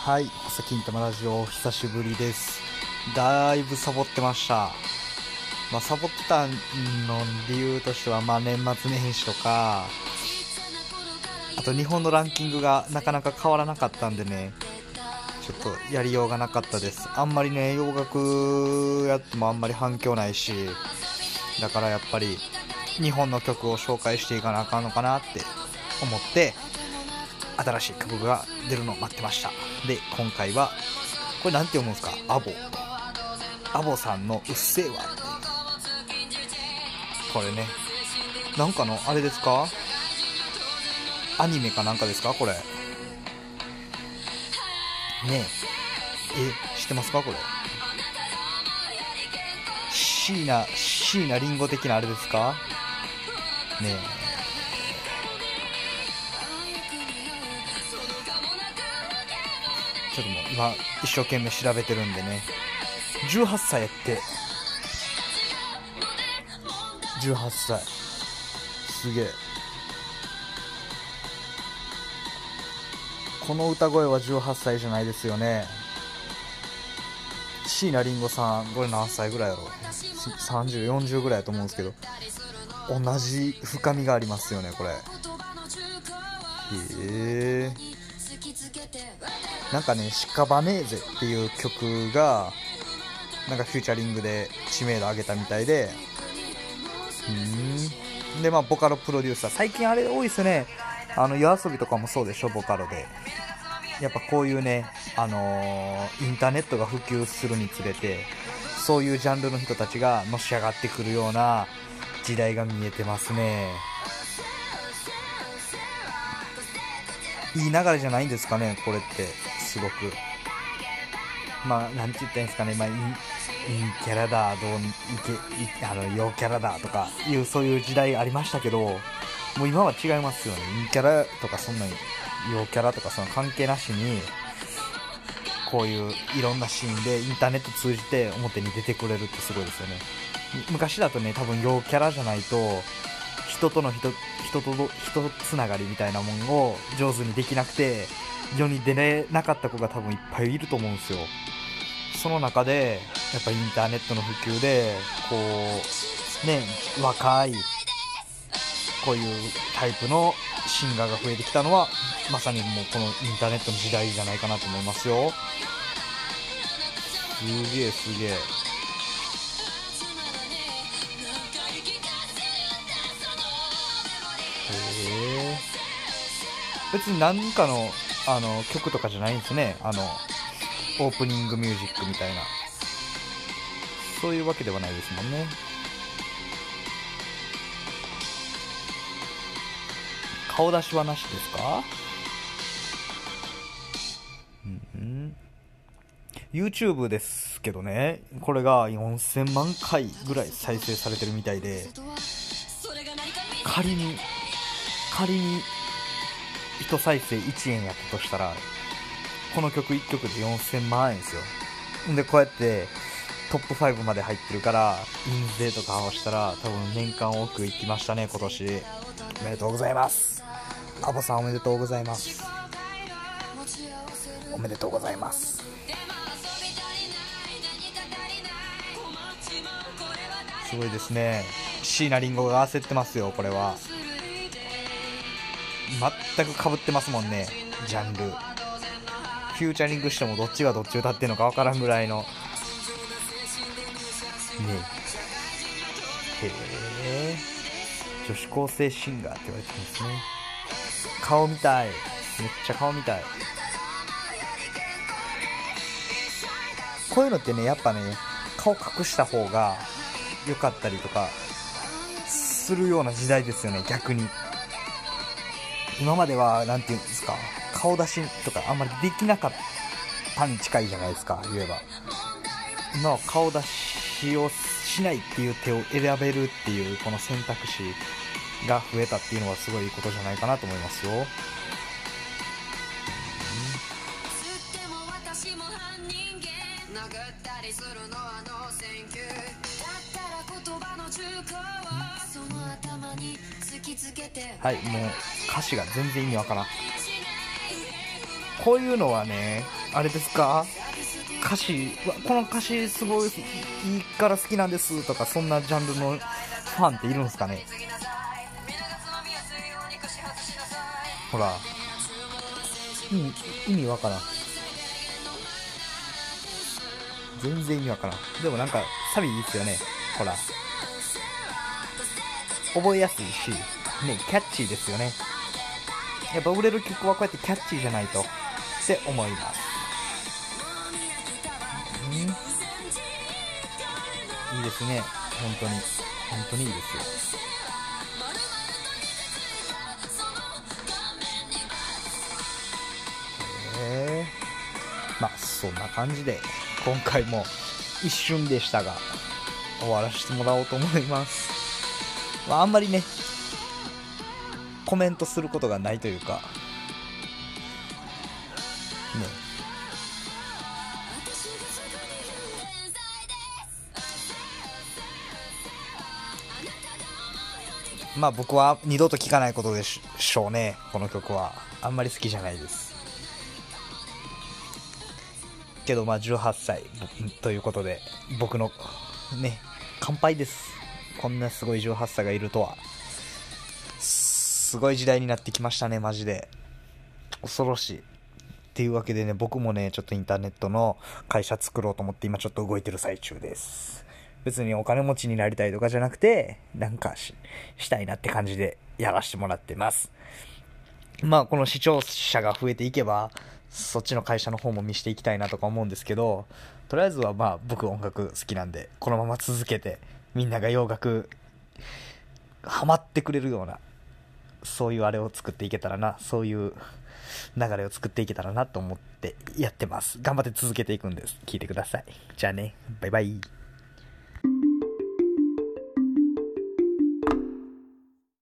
はい、朝金玉ラジオ久しぶりです。だいぶサボってました。まあ、サボってたの理由としては、まあ、年末年始とか、あと日本のランキングがなかなか変わらなかったんでね、ちょっとやりようがなかったです。あんまりね、洋楽やってもあんまり反響ないし、だからやっぱり日本の曲を紹介していかなあかんのかなって思って、新しい曲が出るのを待ってました。で、今回は、これなんて読むんですか？アボ。アボさんのうっせぇわ。これね。なんかの、あれですか？アニメかなんかですか？これ。ねえ。え、知ってますか？これ。椎名、椎名林檎的なあれですか？ね。え。ちょっともう今一生懸命調べてるんでね。18歳やって。18歳。すげえ。この歌声は18歳じゃないですよね。椎名林檎さんこれ何歳ぐらいやろ3040ぐらいやと思うんですけど同じ深みがありますよねこれへえなんかね、シカバネーゼっていう曲が、なんかフューチャリングで知名度上げたみたいで、うん。で、まあ、ボカロプロデューサー。最近あれ多いですね。あの、夜遊びとかもそうでしょ、ボカロで。やっぱこういうね、あのーインターネットが普及するにつれて、そういうジャンルの人たちがのし上がってくるような時代が見えてますね。いい流れじゃないんですかね、これって、すごく。まあ、なんて言ったらいいんですかね、まあ、いいキャラだ、どういけ、あの、陽キャラだとかいう、そういう時代ありましたけど、もう今は違いますよね。いいキャラとか、そんなに、陽キャラとか、その関係なしに、こういういろんなシーンでインターネット通じて表に出てくれるってすごいですよね。昔だとね、多分陽キャラじゃないと、人との人人と人つながりみたいなもんを上手にできなくて世に出れなかった子が多分いっぱいいると思うんですよ。その中でやっぱインターネットの普及でこうね若いこういうタイプのシンガーが増えてきたのはまさにもうこのインターネットの時代じゃないかなと思いますよ。すげえすげえ。別に何かのあの曲とかじゃないんですね。あのオープニングミュージックみたいな。そういうわけではないですもんね。顔出しはなしですか？うん YouTube ですけどね。これが4000万回ぐらい再生されてるみたいで。仮に仮に1再生1円やったとしたらこの曲1曲で4000万円ですよ。でこうやってトップ5まで入ってるから印税とか合わせたら多分年間多くいきましたね今年。おめでとうございます。アボさんおめでとうございます。おめでとうございます。すごいですね。椎名林檎が焦ってますよこれは。全くかぶってますもんねジャンル。フューチャリングしてもどっちがどっち歌ってんのかわからんぐらいの。ねへえ。女子高生シンガーって言われてるんですね。顔見たい。めっちゃ顔見たい。こういうのってねやっぱね顔隠した方が良かったりとかするような時代ですよね逆に。今までは何て言うんですか顔出しとかあんまりできなかったに近いじゃないですか言えば。今は顔出しをしないっていう手を選べるっていうこの選択肢が増えたっていうのはすごいことじゃないかなと思いますよ。ははいもう歌詞が全然意味わからん。こういうのはねあれですか？歌詞この歌詞すごいいいから好きなんですとかそんなジャンルのファンっているんですかね？ほら意味意味わからん。全然意味わからん。でもなんかサビいいっすよね。ほら。覚えやすいしねキャッチーですよね。やっぱ売れる曲はこうやってキャッチーじゃないと。って思います。うん。いいですね。本当に。本当にいいですよ。へえまあそんな感じで今回も一瞬でしたが終わらせてもらおうと思います、まあ、あんまりねコメントすることがないというかね。まあ僕は二度と聴かないことでしょうねこの曲は。あんまり好きじゃないです。けどまあ18歳ということで僕のね乾杯です。こんなすごい18歳がいるとは。すごい時代になってきましたねマジで。恐ろしい。っていうわけでね僕もねちょっとインターネットの会社作ろうと思って今ちょっと動いてる最中です。別にお金持ちになりたいとかじゃなくてなんかししたいなって感じでやらせてもらってます。まあこの視聴者が増えていけばそっちの会社の方も見していきたいなとか思うんですけどとりあえずはまあ僕音楽好きなんでこのまま続けてみんなが洋楽ハマってくれるようなそういうあれを作っていけたらなそういう流れを作っていけたらなと思ってやってます。頑張って続けていくんです。聞いてください。じゃあね。バイバイ。